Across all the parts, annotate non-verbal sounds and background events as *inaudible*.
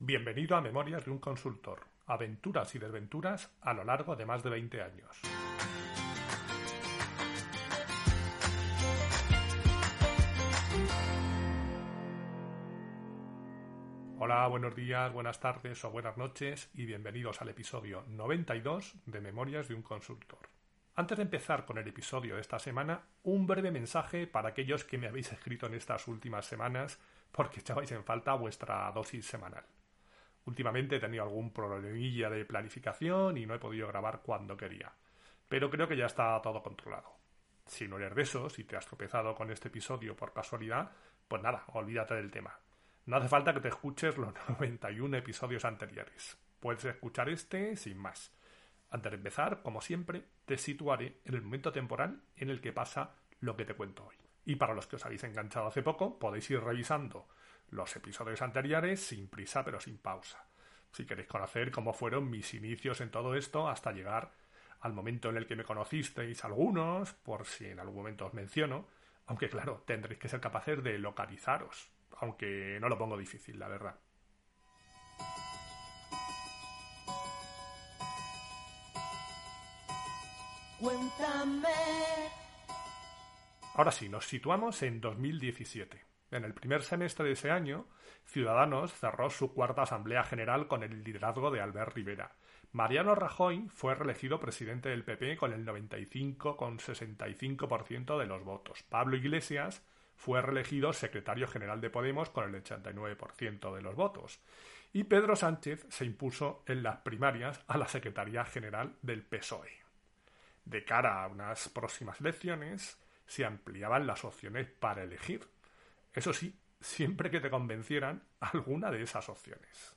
Bienvenido a Memorias de un consultor, aventuras y desventuras a lo largo de más de 20 años. Hola, buenos días, buenas tardes o buenas noches y bienvenidos al episodio 92 de Memorias de un consultor. Antes de empezar con el episodio de esta semana, un breve mensaje para aquellos que me habéis escrito en estas últimas semanas porque echabais en falta vuestra dosis semanal. Últimamente he tenido algún problemilla de planificación y no he podido grabar cuando quería. Pero creo que ya está todo controlado. Si no eres de esos y te has tropezado con este episodio por casualidad, pues nada, olvídate del tema. No hace falta que te escuches los *laughs* 91 episodios anteriores. Puedes escuchar este sin más. Antes de empezar, como siempre, te situaré en el momento temporal en el que pasa lo que te cuento hoy. Y para los que os habéis enganchado hace poco, podéis ir revisando los episodios anteriores sin prisa pero sin pausa. Si queréis conocer cómo fueron mis inicios en todo esto hasta llegar al momento en el que me conocisteis algunos, por si en algún momento os menciono, aunque claro, tendréis que ser capaces de localizaros, aunque no lo pongo difícil, la verdad. Cuéntame. Ahora sí, nos situamos en 2017. En el primer semestre de ese año, Ciudadanos cerró su cuarta Asamblea General con el liderazgo de Albert Rivera. Mariano Rajoy fue reelegido presidente del PP con el 95,65% de los votos. Pablo Iglesias fue reelegido secretario general de Podemos con el 89% de los votos. Y Pedro Sánchez se impuso en las primarias a la Secretaría General del PSOE. De cara a unas próximas elecciones, se ampliaban las opciones para elegir. Eso sí, siempre que te convencieran alguna de esas opciones.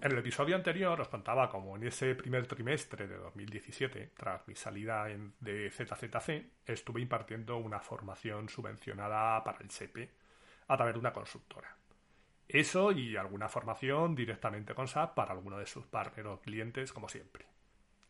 En el episodio anterior os contaba cómo en ese primer trimestre de 2017, tras mi salida de ZZC, estuve impartiendo una formación subvencionada para el SEPE a través de una consultora. Eso y alguna formación directamente con SAP para alguno de sus partners o clientes, como siempre.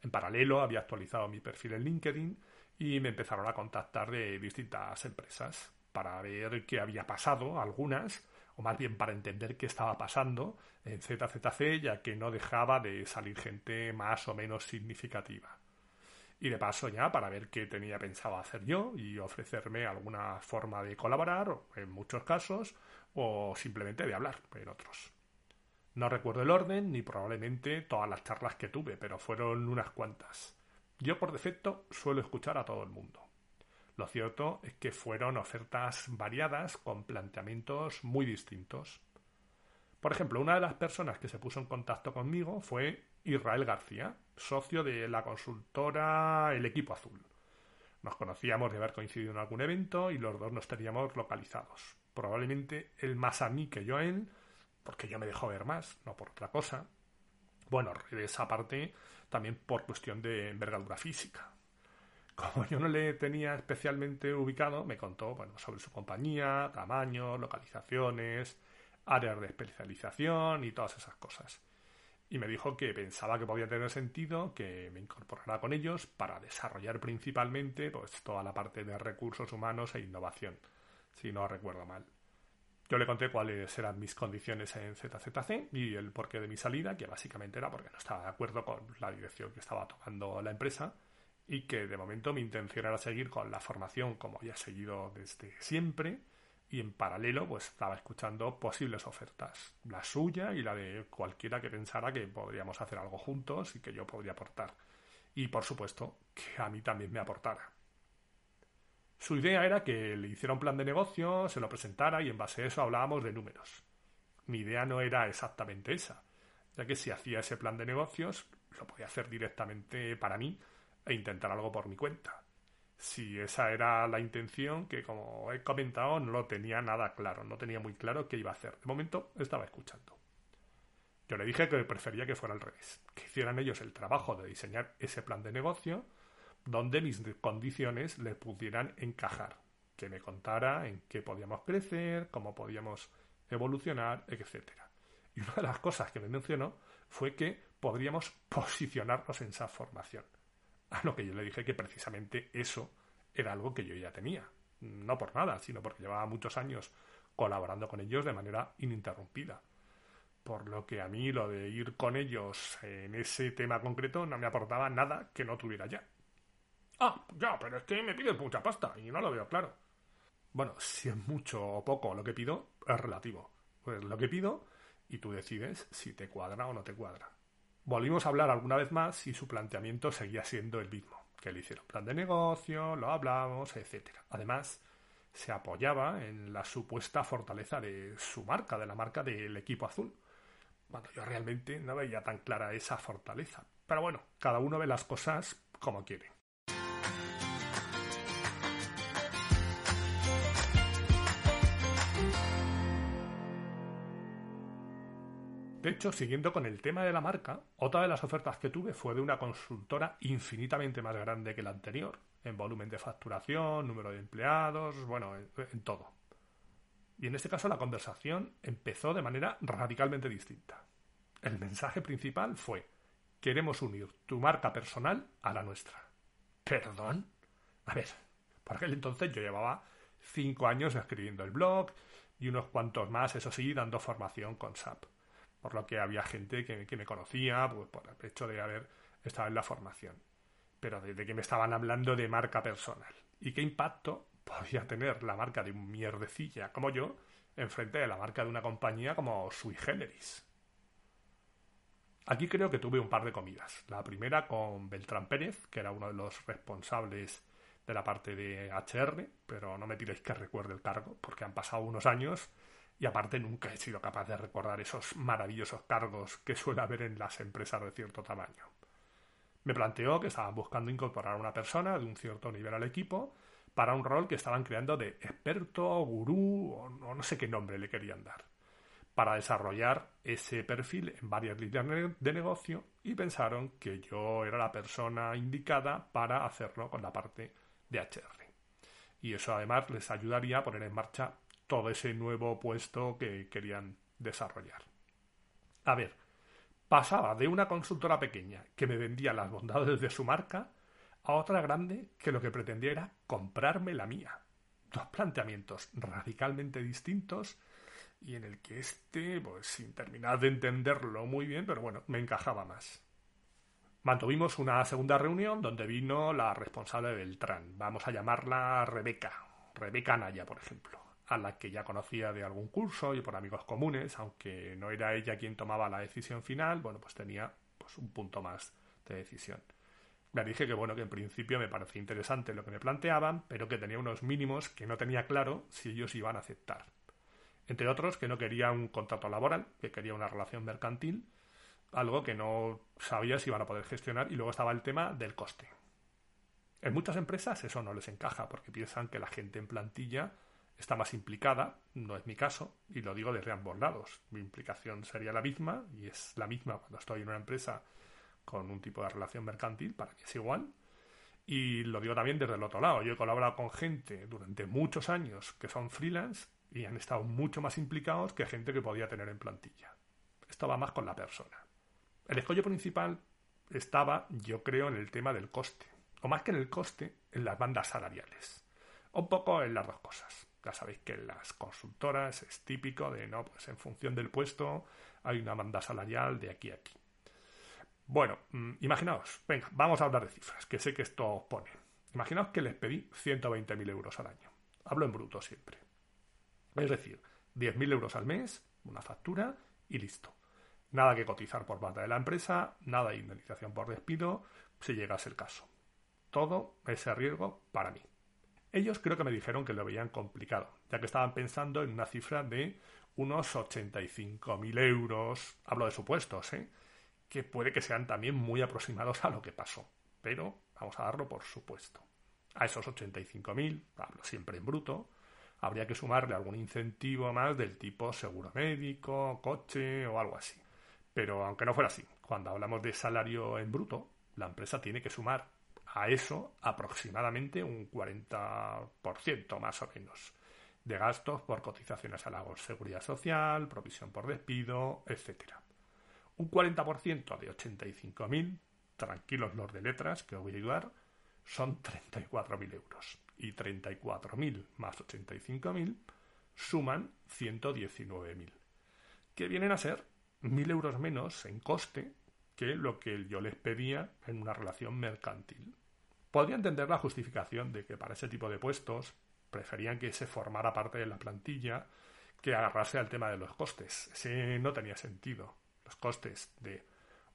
En paralelo, había actualizado mi perfil en LinkedIn y me empezaron a contactar de distintas empresas para ver qué había pasado, algunas, o más bien para entender qué estaba pasando en ZZC, ya que no dejaba de salir gente más o menos significativa. Y de paso ya para ver qué tenía pensado hacer yo y ofrecerme alguna forma de colaborar, en muchos casos, o simplemente de hablar en otros. No recuerdo el orden ni probablemente todas las charlas que tuve, pero fueron unas cuantas. Yo por defecto suelo escuchar a todo el mundo. Lo cierto es que fueron ofertas variadas con planteamientos muy distintos. Por ejemplo, una de las personas que se puso en contacto conmigo fue Israel García, socio de la consultora El Equipo Azul. Nos conocíamos de haber coincidido en algún evento y los dos nos teníamos localizados. Probablemente él más a mí que yo a él, porque yo me dejó ver más, no por otra cosa. Bueno, esa parte también por cuestión de envergadura física. Como yo no le tenía especialmente ubicado, me contó bueno, sobre su compañía, tamaño, localizaciones, áreas de especialización y todas esas cosas. Y me dijo que pensaba que podía tener sentido que me incorporara con ellos para desarrollar principalmente pues, toda la parte de recursos humanos e innovación, si no recuerdo mal. Yo le conté cuáles eran mis condiciones en ZZC y el porqué de mi salida, que básicamente era porque no estaba de acuerdo con la dirección que estaba tomando la empresa y que de momento mi intención era seguir con la formación como ya he seguido desde siempre y en paralelo pues estaba escuchando posibles ofertas, la suya y la de cualquiera que pensara que podríamos hacer algo juntos y que yo podría aportar. Y por supuesto que a mí también me aportara. Su idea era que le hiciera un plan de negocio, se lo presentara y en base a eso hablábamos de números. Mi idea no era exactamente esa, ya que si hacía ese plan de negocios lo podía hacer directamente para mí e intentar algo por mi cuenta. si esa era la intención, que como he comentado no lo tenía nada claro, no tenía muy claro qué iba a hacer. De momento estaba escuchando. Yo le dije que prefería que fuera al revés, que hicieran ellos el trabajo de diseñar ese plan de negocio donde mis condiciones le pudieran encajar, que me contara en qué podíamos crecer, cómo podíamos evolucionar, etc. Y una de las cosas que me mencionó fue que podríamos posicionarnos en esa formación. A lo que yo le dije que precisamente eso era algo que yo ya tenía. No por nada, sino porque llevaba muchos años colaborando con ellos de manera ininterrumpida por lo que a mí lo de ir con ellos en ese tema concreto no me aportaba nada que no tuviera ya. Ah, ya, pero es que me pides mucha pasta y no lo veo claro. Bueno, si es mucho o poco lo que pido, es relativo. Pues lo que pido y tú decides si te cuadra o no te cuadra. Volvimos a hablar alguna vez más y su planteamiento seguía siendo el mismo, que le hicieron plan de negocio, lo hablamos, etc. Además, se apoyaba en la supuesta fortaleza de su marca, de la marca del equipo azul bueno, yo realmente no veía tan clara esa fortaleza. Pero bueno, cada uno ve las cosas como quiere. De hecho, siguiendo con el tema de la marca, otra de las ofertas que tuve fue de una consultora infinitamente más grande que la anterior, en volumen de facturación, número de empleados, bueno, en, todo. Y en este caso la conversación empezó de manera radicalmente distinta. El mensaje principal fue, queremos unir tu marca personal a la nuestra. ¿Perdón? A ver, por aquel entonces yo llevaba cinco años escribiendo el blog y unos cuantos más, eso sí, dando formación con SAP. Por lo que había gente que, que me conocía, pues por el hecho de haber estado en la formación. Pero desde que me estaban hablando de marca personal. ¿Y qué impacto podía tener la marca de un mierdecilla como yo enfrente de la marca de una compañía como Sui Generis. Aquí creo que tuve un par de comidas. La primera con Beltrán Pérez, que era uno de los responsables de la parte de HR, pero no me tiréis que recuerde el cargo, porque han pasado unos años y aparte nunca he sido capaz de recordar esos maravillosos cargos que suele haber en las empresas de cierto tamaño. Me planteó que estaban buscando incorporar a una persona de un cierto nivel al equipo para un rol que estaban creando de experto, gurú o no sé qué nombre le querían dar, para desarrollar ese perfil en varias líneas de negocio y pensaron que yo era la persona indicada para hacerlo con la parte de HR. Y eso además les ayudaría a poner en marcha todo ese nuevo puesto que querían desarrollar. A ver, pasaba de una consultora pequeña que me vendía las bondades de su marca a otra grande que lo que pretendía era comprarme la mía. Dos planteamientos radicalmente distintos y en el que este, pues sin terminar de entenderlo muy bien, pero bueno, me encajaba más. Mantuvimos una segunda reunión donde vino la responsable de Beltrán, vamos a llamarla Rebeca, Rebeca Naya, por ejemplo, a la que ya conocía de algún curso y por amigos comunes, aunque no era ella quien tomaba la decisión final, bueno, pues tenía pues un punto más de decisión. Le dije que bueno, que en principio me parecía interesante lo que me planteaban, pero que tenía unos mínimos que no tenía claro si ellos iban a aceptar. Entre otros, que no quería un contrato laboral, que quería una relación mercantil, algo que no sabía si iban a poder gestionar, y luego estaba el tema del coste. En muchas empresas eso no les encaja, porque piensan que la gente en plantilla está más implicada, no es mi caso, y lo digo desde ambos lados. Mi implicación sería la misma, y es la misma cuando estoy en una empresa con un tipo de relación mercantil, para mí es igual. Y lo digo también desde el otro lado. Yo he colaborado con gente durante muchos años que son freelance y han estado mucho más implicados que gente que podía tener en plantilla. Esto va más con la persona. El escollo principal estaba, yo creo, en el tema del coste. O más que en el coste, en las bandas salariales. Un poco en las dos cosas. Ya sabéis que en las consultoras es típico de, no, pues en función del puesto hay una banda salarial de aquí a aquí. Bueno, mm, imaginaos, venga, vamos a hablar de cifras, que sé que esto os pone. Imaginaos que les pedí 120.000 euros al año. Hablo en bruto siempre. Es decir, 10.000 euros al mes, una factura y listo. Nada que cotizar por parte de la empresa, nada de indemnización por despido, si llegase el caso. Todo ese riesgo para mí. Ellos creo que me dijeron que lo veían complicado, ya que estaban pensando en una cifra de unos 85.000 euros. Hablo de supuestos, ¿eh? que puede que sean también muy aproximados a lo que pasó. Pero vamos a darlo por supuesto. A esos 85.000, hablo siempre en bruto, habría que sumarle algún incentivo más del tipo seguro médico, coche o algo así. Pero aunque no fuera así, cuando hablamos de salario en bruto, la empresa tiene que sumar a eso aproximadamente un 40% más o menos de gastos por cotizaciones a la seguridad social, provisión por despido, etc. Un 40% de 85.000, tranquilos los de letras que os voy a ayudar, son 34.000 euros. Y 34.000 más 85.000 suman 119.000, que vienen a ser 1.000 euros menos en coste que lo que yo les pedía en una relación mercantil. Podría entender la justificación de que para ese tipo de puestos preferían que se formara parte de la plantilla que agarrase al tema de los costes. Ese no tenía sentido. Los costes de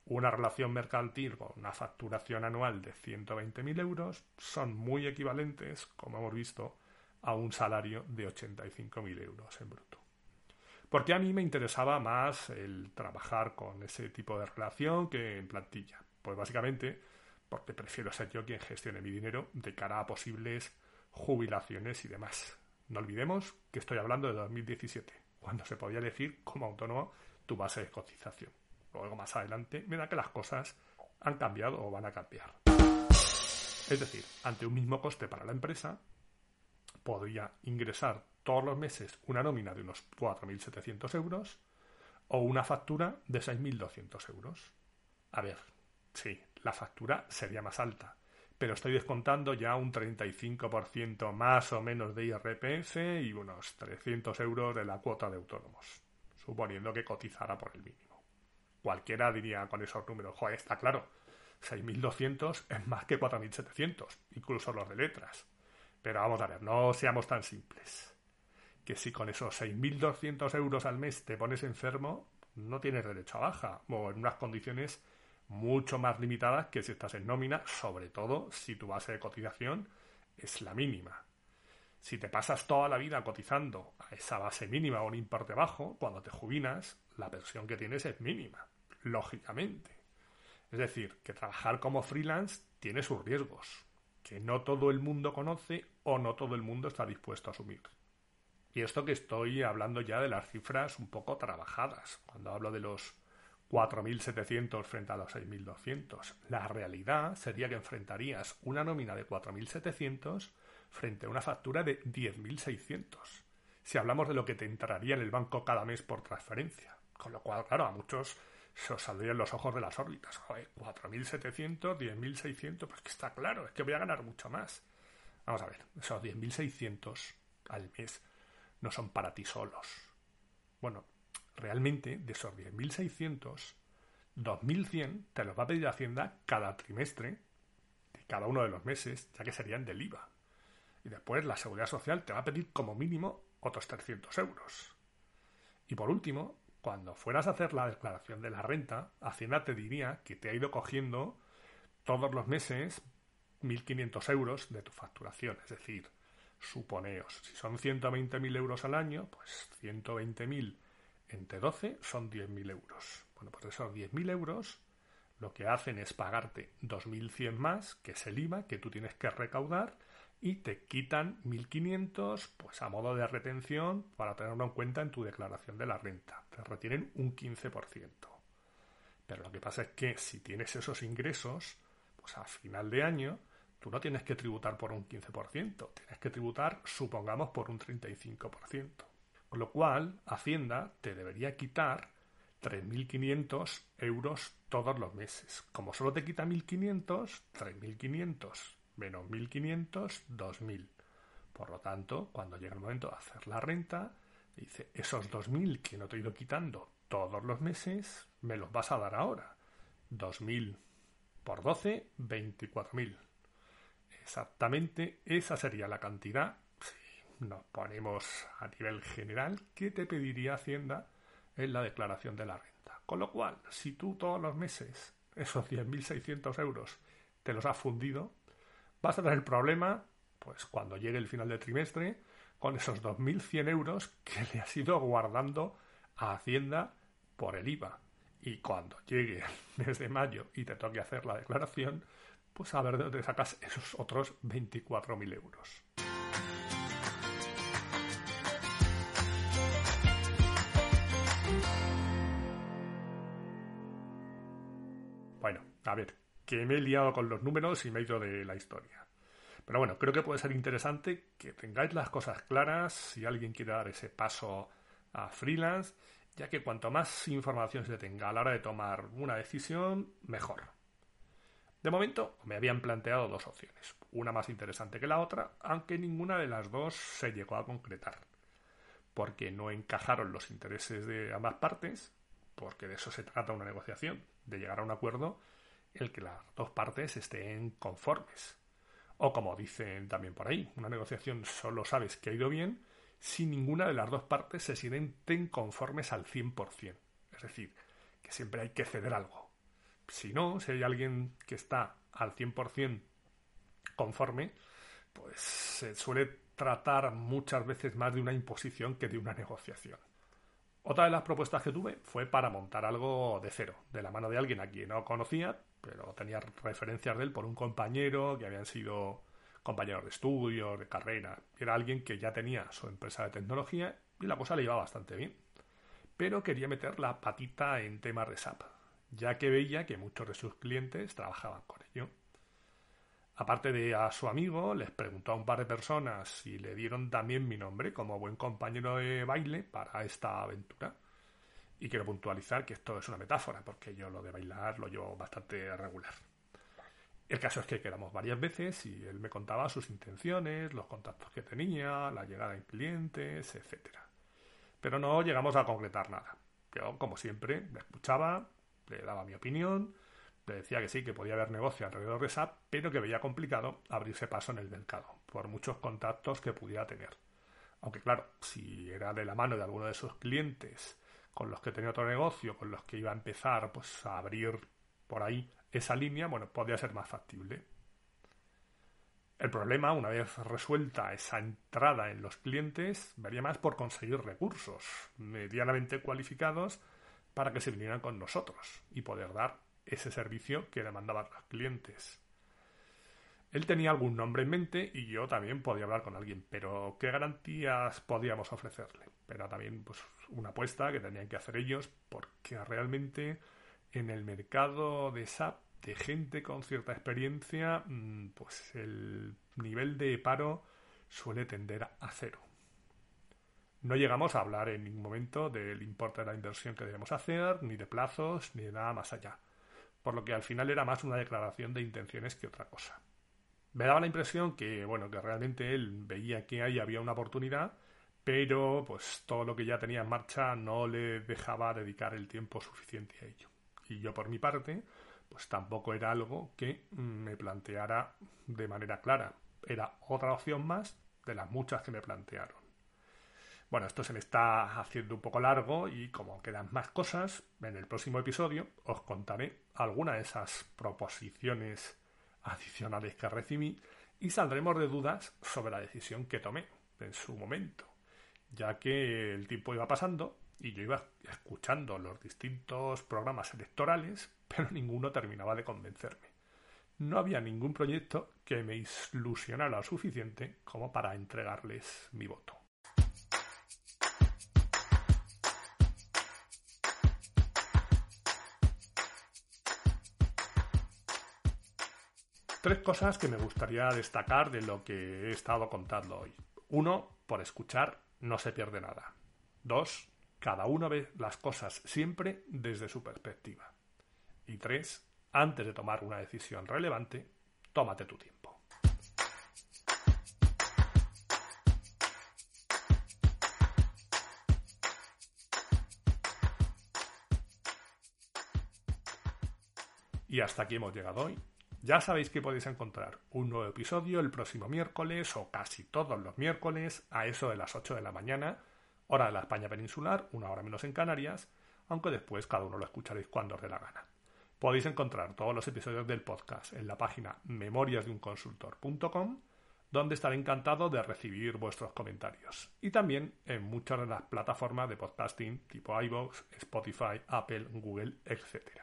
una relación mercantil con una facturación anual de 120.000 euros son muy equivalentes, como hemos visto, a un salario de 85.000 euros en bruto. Porque a mí me interesaba más el trabajar con ese tipo de relación que en plantilla. Pues básicamente porque prefiero ser yo quien gestione mi dinero de cara a posibles jubilaciones y demás. No olvidemos que estoy hablando de 2017, cuando se podía elegir como autónomo tu base de cotización. Luego más adelante, mira que las cosas han cambiado o van a cambiar. Es decir, ante un mismo coste para la empresa, podría ingresar todos los meses una nómina de unos 4.700 euros o una factura de 6.200 euros. A ver, sí, la factura sería más alta, pero estoy descontando ya un 35% más o menos de IRPF y unos 300 euros de la cuota de autónomos, suponiendo que cotizara por el mínimo. Cualquiera diría con esos números, joder, está claro, 6.200 es más que 4.700, incluso los de letras. Pero vamos a ver, no seamos tan simples. Que si con esos 6.200 euros al mes te pones enfermo, no tienes derecho a baja, o en unas condiciones mucho más limitadas que si estás en nómina, sobre todo si tu base de cotización es la mínima. Si te pasas toda la vida cotizando a esa base mínima o un importe bajo, cuando te jubilas, la pensión que tienes es mínima, lógicamente. Es decir, que trabajar como freelance tiene sus riesgos, que no todo el mundo conoce o no todo el mundo está dispuesto a asumir. Y esto que estoy hablando ya de las cifras un poco trabajadas, cuando hablo de los 4.700 frente a los 6.200. La realidad sería que enfrentarías una nómina de 4.700 frente a una factura de 10.600. Si hablamos de lo que te entraría en el banco cada mes por transferencia. Con lo cual, claro, a muchos se os saldrían los ojos de las órbitas. Joder, 4.700, 10.600, pues que está claro, es que voy a ganar mucho más. Vamos a ver, esos 10.600 al mes no son para ti solos. Bueno, realmente de esos 10.600, 2.100 te los va a pedir Hacienda cada trimestre de cada uno de los meses, ya que serían del IVA. Y después la Seguridad Social te va a pedir como mínimo otros 300 euros. Y por último, cuando fueras a hacer la declaración de la renta, Hacienda te diría que te ha ido cogiendo todos los meses 1.500 euros de tu facturación. Es decir, suponeos, si son 120.000 euros al año, pues 120.000 entre 12 son 10.000 euros. Bueno, pues esos 10.000 euros lo que hacen es pagarte 2.100 más, que es el IVA que tú tienes que recaudar, y te quitan 1.500 pues a modo de retención para tenerlo en cuenta en tu declaración de la renta. Te retienen un 15%. Pero lo que pasa es que si tienes esos ingresos, pues a final de año, tú no tienes que tributar por un 15%, tienes que tributar, supongamos, por un 35%. Con lo cual, Hacienda te debería quitar 3.500 euros todos los meses. Como solo te quita 1.500, 3.500 menos 1.500, 2.000. Por lo tanto, cuando llega el momento de hacer la renta, dice, esos 2.000 que no te he ido quitando todos los meses, me los vas a dar ahora. 2.000 por 12, 24.000. Exactamente esa sería la cantidad nos ponemos a nivel general, ¿qué te pediría Hacienda en la declaración de la renta? Con lo cual, si tú todos los meses esos 10.600 euros te los has fundido, vas a tener problema, pues cuando llegue el final del trimestre, con esos 2.100 euros que le has ido guardando a Hacienda por el IVA. Y cuando llegue el mes de mayo y te toque hacer la declaración, pues a ver de dónde sacas esos otros 24.000 euros. Bueno, a ver, que me he liado con los números y me he ido de la historia. Pero bueno, creo que puede ser interesante que tengáis las cosas claras si alguien quiere dar ese paso a freelance, ya que cuanto más información se tenga a la hora de tomar una decisión, mejor. De momento me habían planteado dos opciones, una más interesante que la otra, aunque ninguna de las dos se llegó a concretar, porque no encajaron los intereses de ambas partes, porque de eso se trata una negociación, de llegar a un acuerdo el que las dos partes estén conformes. O como dicen también por ahí, una negociación solo sabes que ha ido bien si ninguna de las dos partes se sienten conformes al 100%. Es decir, que siempre hay que ceder algo. Si no, si hay alguien que está al 100% conforme, pues se suele tratar muchas veces más de una imposición que de una negociación. Otra de las propuestas que tuve fue para montar algo de cero, de la mano de alguien a quien no conocía, pero tenía referencias de él por un compañero que habían sido compañeros de estudio, de carrera. Era alguien que ya tenía su empresa de tecnología y la cosa le iba bastante bien. Pero quería meter la patita en temas de SAP, ya que veía que muchos de sus clientes trabajaban con ello. Aparte de a su amigo, les preguntó a un par de personas y le dieron también mi nombre como buen compañero de baile para esta aventura. Y quiero puntualizar que esto es una metáfora, porque yo lo de bailar lo llevo bastante regular. El caso es que quedamos varias veces y él me contaba sus intenciones, los contactos que tenía, la llegada en clientes, etc. Pero no llegamos a concretar nada. Yo, como siempre, le escuchaba, le daba mi opinión, le decía que sí, que podía haber negocio alrededor de SAP, pero que veía complicado abrirse paso en el mercado, por muchos contactos que pudiera tener. Aunque claro, si era de la mano de alguno de sus clientes con los que tenía otro negocio, con los que iba a empezar pues, a abrir por ahí esa línea, bueno, podría ser más factible. El problema, una vez resuelta esa entrada en los clientes, vería más por conseguir recursos medianamente cualificados para que se vinieran con nosotros y poder dar ese servicio que demandaban los clientes. Él tenía algún nombre en mente y yo también podía hablar con alguien, pero ¿qué garantías podíamos ofrecerle? Era también pues, una apuesta que tenían que hacer ellos porque realmente en el mercado de SAP de gente con cierta experiencia, mm, pues el nivel de paro suele tender a cero. No llegamos a hablar en ningún momento del importe de la inversión que debemos hacer, ni de plazos, ni de nada más allá por lo que al final era más una declaración de intenciones que otra cosa. Me daba la impresión que, bueno, que realmente él veía que ahí había una oportunidad, pero pues todo lo que ya tenía en marcha no le dejaba dedicar el tiempo suficiente a ello. Y yo por mi parte, pues tampoco era algo que me planteara de manera clara. Era otra opción más de las muchas que me plantearon. Bueno, esto se me está haciendo un poco largo y como quedan más cosas, en el próximo episodio os contaré algunas de esas proposiciones adicionales que recibí y saldremos de dudas sobre la decisión que tomé en su momento, ya que el tiempo iba pasando y yo iba escuchando los distintos programas electorales, *laughs* pero ninguno terminaba de convencerme. No había ningún proyecto que me ilusionara lo suficiente como para entregarles mi voto. Tres cosas que me gustaría destacar de lo que he estado contando hoy. Uno, por escuchar no se pierde nada. Dos, cada uno ve las cosas siempre desde su perspectiva. Y tres, antes de tomar una decisión relevante, tómate tu tiempo. Y hasta aquí hemos llegado hoy. Ya sabéis que podéis encontrar un nuevo episodio el próximo miércoles o casi todos los miércoles a eso de las 8 de la mañana, hora de la España peninsular, una hora menos en Canarias, aunque después cada uno lo escucharéis cuando os dé la gana. Podéis encontrar todos los episodios del podcast en la página memoriasdeunconsultor.com, donde estaré encantado de recibir vuestros comentarios. Y también en muchas de las plataformas de podcasting tipo iVoox, Spotify, Apple, Google, etc.